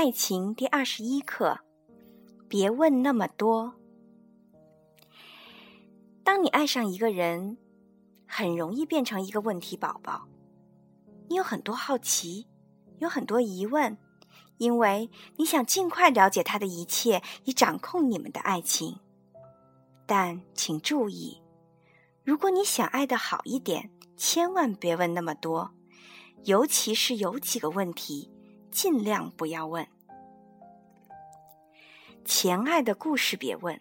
爱情第二十一课：别问那么多。当你爱上一个人，很容易变成一个问题宝宝。你有很多好奇，有很多疑问，因为你想尽快了解他的一切，以掌控你们的爱情。但请注意，如果你想爱的好一点，千万别问那么多，尤其是有几个问题。尽量不要问前爱的故事，别问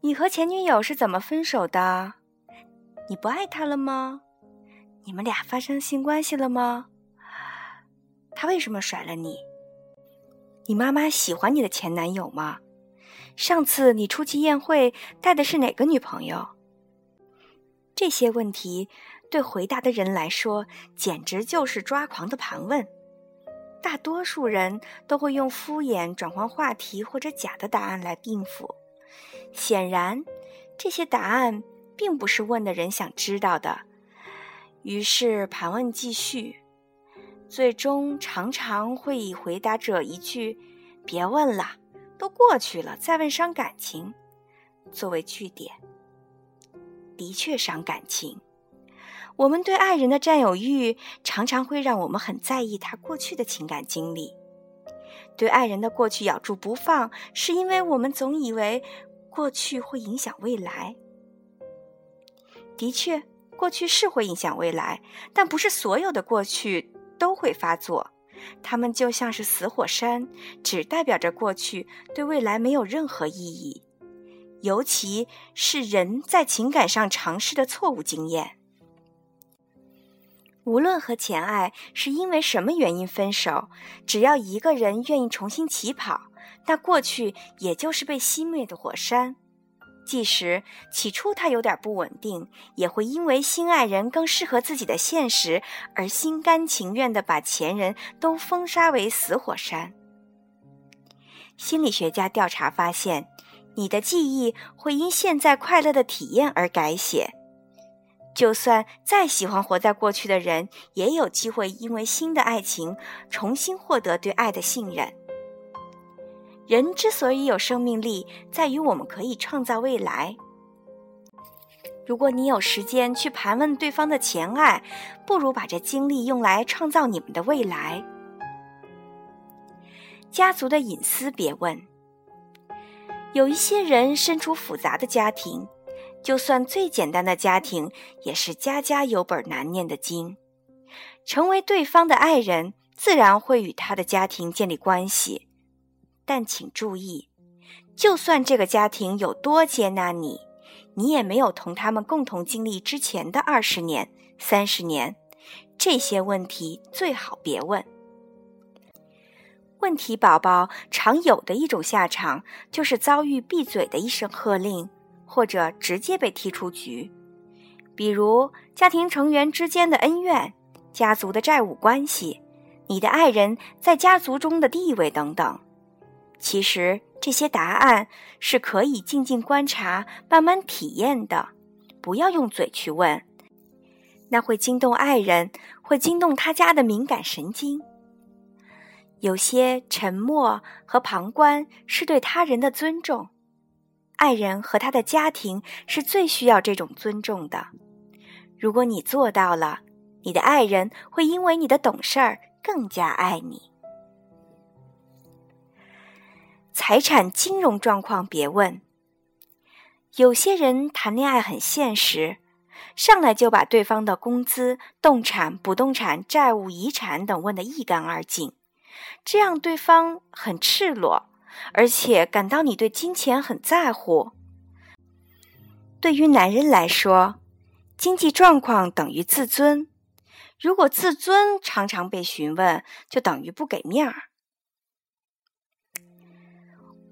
你和前女友是怎么分手的？你不爱他了吗？你们俩发生性关系了吗？他为什么甩了你？你妈妈喜欢你的前男友吗？上次你出席宴会带的是哪个女朋友？这些问题对回答的人来说，简直就是抓狂的盘问。大多数人都会用敷衍转换话题或者假的答案来应付。显然，这些答案并不是问的人想知道的。于是盘问继续，最终常常会以回答者一句“别问了，都过去了，再问伤感情”作为句点。的确伤感情。我们对爱人的占有欲，常常会让我们很在意他过去的情感经历。对爱人的过去咬住不放，是因为我们总以为过去会影响未来。的确，过去是会影响未来，但不是所有的过去都会发作。它们就像是死火山，只代表着过去，对未来没有任何意义。尤其是人在情感上尝试的错误经验。无论和前爱是因为什么原因分手，只要一个人愿意重新起跑，那过去也就是被熄灭的火山。即使起初他有点不稳定，也会因为新爱人更适合自己的现实而心甘情愿地把前人都封杀为死火山。心理学家调查发现，你的记忆会因现在快乐的体验而改写。就算再喜欢活在过去的人，也有机会因为新的爱情重新获得对爱的信任。人之所以有生命力，在于我们可以创造未来。如果你有时间去盘问对方的前爱，不如把这精力用来创造你们的未来。家族的隐私别问。有一些人身处复杂的家庭。就算最简单的家庭，也是家家有本难念的经。成为对方的爱人，自然会与他的家庭建立关系。但请注意，就算这个家庭有多接纳你，你也没有同他们共同经历之前的二十年、三十年。这些问题最好别问。问题宝宝常有的一种下场，就是遭遇闭嘴的一声喝令。或者直接被踢出局，比如家庭成员之间的恩怨、家族的债务关系、你的爱人在家族中的地位等等。其实这些答案是可以静静观察、慢慢体验的，不要用嘴去问，那会惊动爱人，会惊动他家的敏感神经。有些沉默和旁观是对他人的尊重。爱人和他的家庭是最需要这种尊重的。如果你做到了，你的爱人会因为你的懂事儿更加爱你。财产、金融状况别问。有些人谈恋爱很现实，上来就把对方的工资、动产、不动产、债务、遗产等问得一干二净，这样对方很赤裸。而且感到你对金钱很在乎。对于男人来说，经济状况等于自尊。如果自尊常常被询问，就等于不给面儿。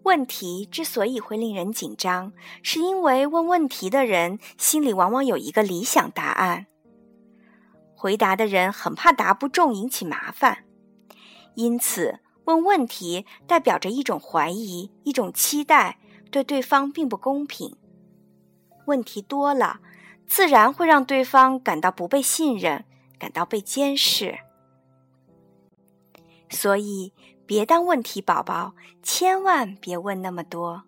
问题之所以会令人紧张，是因为问问题的人心里往往有一个理想答案，回答的人很怕答不中引起麻烦，因此。问问题代表着一种怀疑，一种期待，对对方并不公平。问题多了，自然会让对方感到不被信任，感到被监视。所以别当问题宝宝，千万别问那么多。